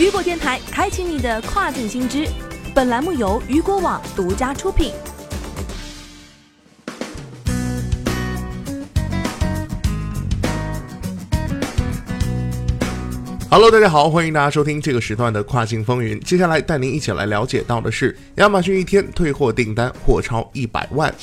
雨果电台开启你的跨境新知，本栏目由雨果网独家出品。Hello，大家好，欢迎大家收听这个时段的跨境风云。接下来带您一起来了解到的是，亚马逊一天退货订单或超一百万。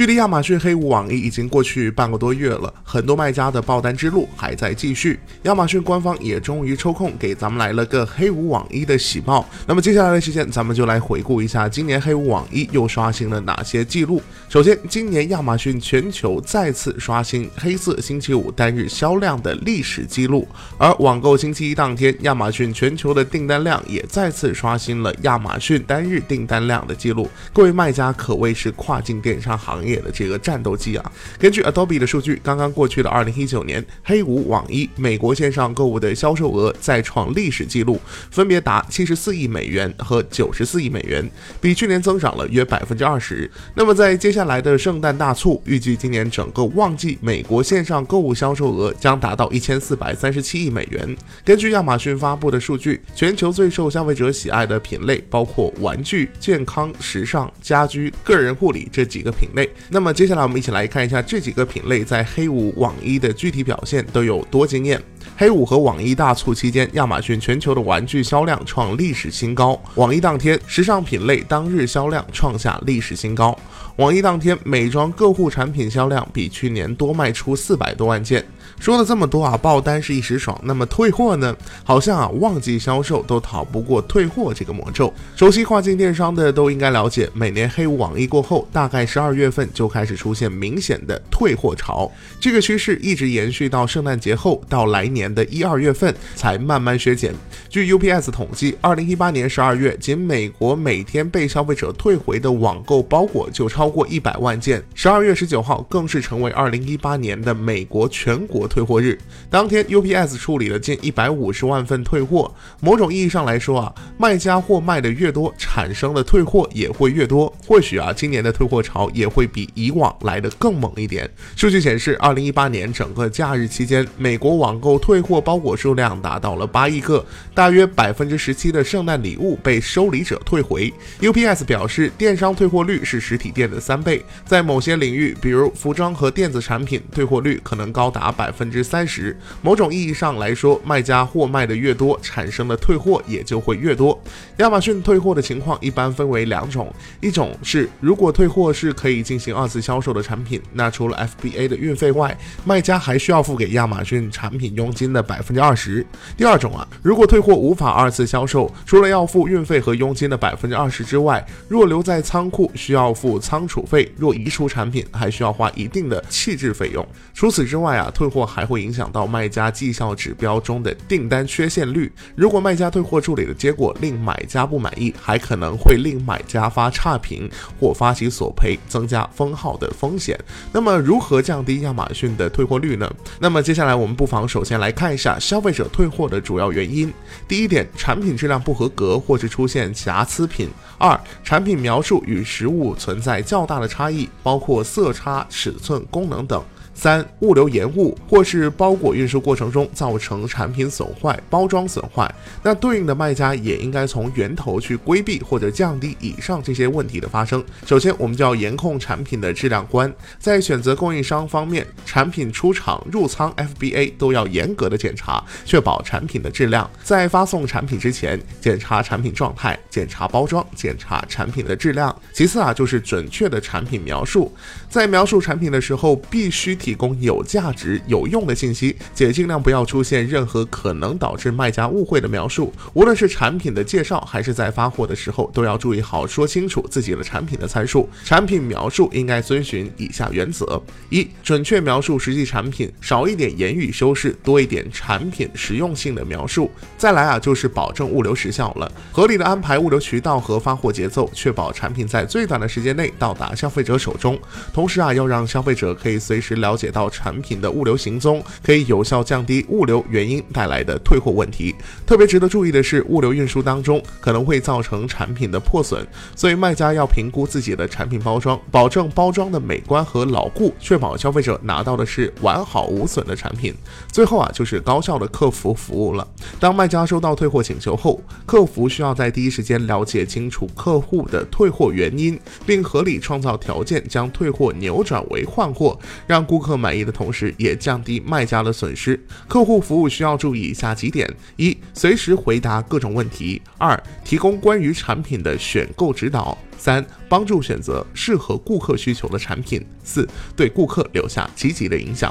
距离亚马逊黑五网易已经过去半个多月了，很多卖家的爆单之路还在继续。亚马逊官方也终于抽空给咱们来了个黑五网易的喜报。那么接下来的时间，咱们就来回顾一下今年黑五网易又刷新了哪些记录。首先，今年亚马逊全球再次刷新黑色星期五单日销量的历史记录，而网购星期一当天，亚马逊全球的订单量也再次刷新了亚马逊单日订单量的记录。各位卖家可谓是跨境电商行业。业的这个战斗机啊，根据 Adobe 的数据，刚刚过去的二零一九年，黑五网易美国线上购物的销售额再创历史记录，分别达七十四亿美元和九十四亿美元，比去年增长了约百分之二十。那么在接下来的圣诞大促，预计今年整个旺季美国线上购物销售额将达到一千四百三十七亿美元。根据亚马逊发布的数据，全球最受消费者喜爱的品类包括玩具、健康、时尚、家居、个人护理这几个品类。那么接下来我们一起来看一下这几个品类在黑五网一的具体表现都有多惊艳。黑五和网易大促期间，亚马逊全球的玩具销量创历史新高。网易当天，时尚品类当日销量创下历史新高。网易当天，美妆个护产品销量比去年多卖出四百多万件。说了这么多啊，爆单是一时爽，那么退货呢？好像啊，旺季销售都逃不过退货这个魔咒。熟悉跨境电商的都应该了解，每年黑五网易过后，大概十二月份就开始出现明显的退货潮，这个趋势一直延续到圣诞节后，到来年的一二月份才慢慢削减。据 UPS 统计，二零一八年十二月，仅美国每天被消费者退回的网购包裹就超过一百万件，十二月十九号更是成为二零一八年的美国全国。退货日当天，UPS 处理了近一百五十万份退货。某种意义上来说啊，卖家货卖的越多，产生的退货也会越多。或许啊，今年的退货潮也会比以往来的更猛一点。数据显示，二零一八年整个假日期间，美国网购退货包裹数量达到了八亿个，大约百分之十七的圣诞礼物被收礼者退回。UPS 表示，电商退货率是实体店的三倍，在某些领域，比如服装和电子产品，退货率可能高达百。分之三十，某种意义上来说，卖家货卖的越多，产生的退货也就会越多。亚马逊退货的情况一般分为两种，一种是如果退货是可以进行二次销售的产品，那除了 FBA 的运费外，卖家还需要付给亚马逊产品佣金的百分之二十。第二种啊，如果退货无法二次销售，除了要付运费和佣金的百分之二十之外，若留在仓库需要付仓储费，若移除产品还需要花一定的弃置费用。除此之外啊，退货。还会影响到卖家绩效指标中的订单缺陷率。如果卖家退货处理的结果令买家不满意，还可能会令买家发差评或发起索赔，增加封号的风险。那么，如何降低亚马逊的退货率呢？那么，接下来我们不妨首先来看一下消费者退货的主要原因。第一点，产品质量不合格或是出现瑕疵品；二，产品描述与实物存在较大的差异，包括色差、尺寸、功能等。三、物流延误或是包裹运输过程中造成产品损坏、包装损坏，那对应的卖家也应该从源头去规避或者降低以上这些问题的发生。首先，我们就要严控产品的质量关，在选择供应商方面，产品出厂、入仓、FBA 都要严格的检查，确保产品的质量。在发送产品之前，检查产品状态，检查包装，检查产品的质量。其次啊，就是准确的产品描述，在描述产品的时候，必须提。供有价值、有用的信息，且尽量不要出现任何可能导致卖家误会的描述。无论是产品的介绍，还是在发货的时候，都要注意好说清楚自己的产品的参数。产品描述应该遵循以下原则：一、准确描述实际产品，少一点言语修饰，多一点产品实用性的描述。再来啊，就是保证物流时效了，合理的安排物流渠道和发货节奏，确保产品在最短的时间内到达消费者手中。同时啊，要让消费者可以随时了了。解到产品的物流行踪，可以有效降低物流原因带来的退货问题。特别值得注意的是，物流运输当中可能会造成产品的破损，所以卖家要评估自己的产品包装，保证包装的美观和牢固，确保消费者拿到的是完好无损的产品。最后啊，就是高效的客服服务了。当卖家收到退货请求后，客服需要在第一时间了解清楚客户的退货原因，并合理创造条件将退货扭转为换货，让顾顾客满意的同时，也降低卖家的损失。客户服务需要注意以下几点：一、随时回答各种问题；二、提供关于产品的选购指导；三、帮助选择适合顾客需求的产品；四、对顾客留下积极的影响。